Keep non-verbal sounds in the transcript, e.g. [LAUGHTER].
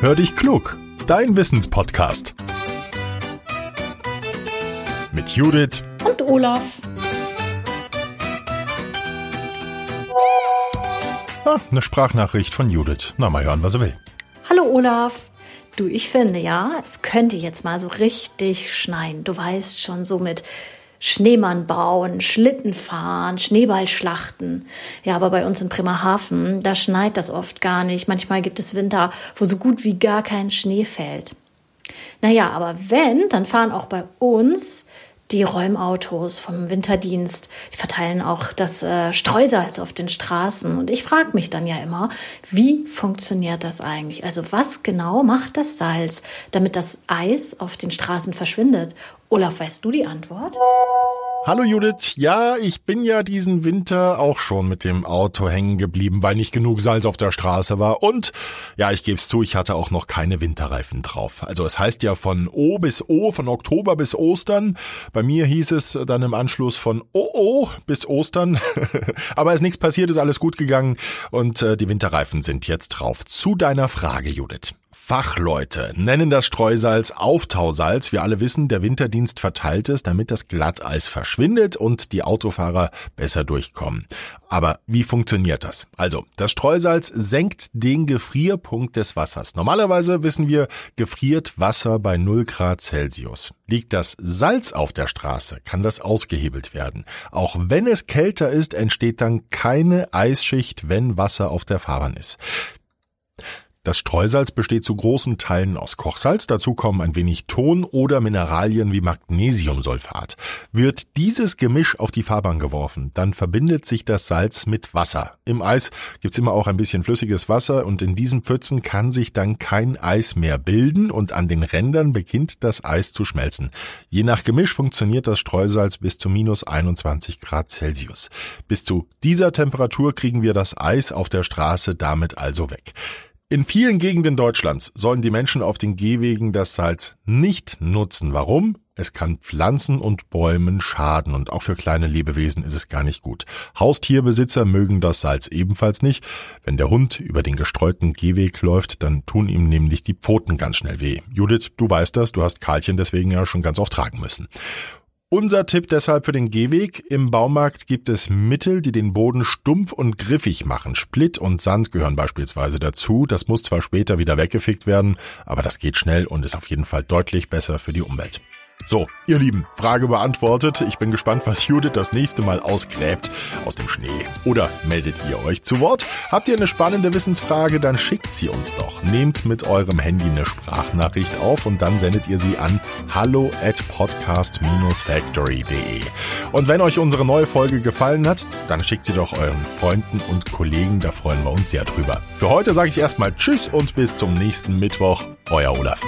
Hör dich klug, dein Wissenspodcast. Mit Judith und Olaf. Ah, eine Sprachnachricht von Judith. Na, mal hören, was er will. Hallo Olaf. Du, ich finde ja, es könnte jetzt mal so richtig schneien. Du weißt schon, so mit Schneemann bauen, Schlitten fahren, Schneeballschlachten. Ja, aber bei uns in Bremerhaven, da schneit das oft gar nicht. Manchmal gibt es Winter, wo so gut wie gar kein Schnee fällt. Naja, aber wenn, dann fahren auch bei uns die Räumautos vom Winterdienst. Die verteilen auch das äh, Streusalz auf den Straßen. Und ich frage mich dann ja immer, wie funktioniert das eigentlich? Also was genau macht das Salz, damit das Eis auf den Straßen verschwindet? Olaf, weißt du die Antwort? Hallo Judith, ja, ich bin ja diesen Winter auch schon mit dem Auto hängen geblieben, weil nicht genug Salz auf der Straße war. Und ja, ich gebe es zu, ich hatte auch noch keine Winterreifen drauf. Also es heißt ja von O bis O, von Oktober bis Ostern. Bei mir hieß es dann im Anschluss von OO bis Ostern. [LAUGHS] Aber ist nichts passiert, ist alles gut gegangen und äh, die Winterreifen sind jetzt drauf. Zu deiner Frage, Judith. Fachleute nennen das Streusalz Auftausalz. Wir alle wissen, der Winterdienst verteilt es, damit das Glatteis verschwindet und die Autofahrer besser durchkommen. Aber wie funktioniert das? Also, das Streusalz senkt den Gefrierpunkt des Wassers. Normalerweise wissen wir, gefriert Wasser bei 0 Grad Celsius. Liegt das Salz auf der Straße, kann das ausgehebelt werden. Auch wenn es kälter ist, entsteht dann keine Eisschicht, wenn Wasser auf der Fahrbahn ist. Das Streusalz besteht zu großen Teilen aus Kochsalz, dazu kommen ein wenig Ton oder Mineralien wie Magnesiumsulfat. Wird dieses Gemisch auf die Fahrbahn geworfen, dann verbindet sich das Salz mit Wasser. Im Eis gibt's immer auch ein bisschen flüssiges Wasser und in diesen Pfützen kann sich dann kein Eis mehr bilden und an den Rändern beginnt das Eis zu schmelzen. Je nach Gemisch funktioniert das Streusalz bis zu minus 21 Grad Celsius. Bis zu dieser Temperatur kriegen wir das Eis auf der Straße damit also weg. In vielen Gegenden Deutschlands sollen die Menschen auf den Gehwegen das Salz nicht nutzen. Warum? Es kann Pflanzen und Bäumen schaden und auch für kleine Lebewesen ist es gar nicht gut. Haustierbesitzer mögen das Salz ebenfalls nicht. Wenn der Hund über den gestreuten Gehweg läuft, dann tun ihm nämlich die Pfoten ganz schnell weh. Judith, du weißt das, du hast Karlchen deswegen ja schon ganz oft tragen müssen. Unser Tipp deshalb für den Gehweg. Im Baumarkt gibt es Mittel, die den Boden stumpf und griffig machen. Split und Sand gehören beispielsweise dazu. Das muss zwar später wieder weggefickt werden, aber das geht schnell und ist auf jeden Fall deutlich besser für die Umwelt. So, ihr Lieben, Frage beantwortet. Ich bin gespannt, was Judith das nächste Mal ausgräbt aus dem Schnee. Oder meldet ihr euch zu Wort? Habt ihr eine spannende Wissensfrage, dann schickt sie uns doch. Nehmt mit eurem Handy eine Sprachnachricht auf und dann sendet ihr sie an hallo at podcast-factory.de. Und wenn euch unsere neue Folge gefallen hat, dann schickt sie doch euren Freunden und Kollegen, da freuen wir uns sehr drüber. Für heute sage ich erstmal Tschüss und bis zum nächsten Mittwoch. Euer Olaf.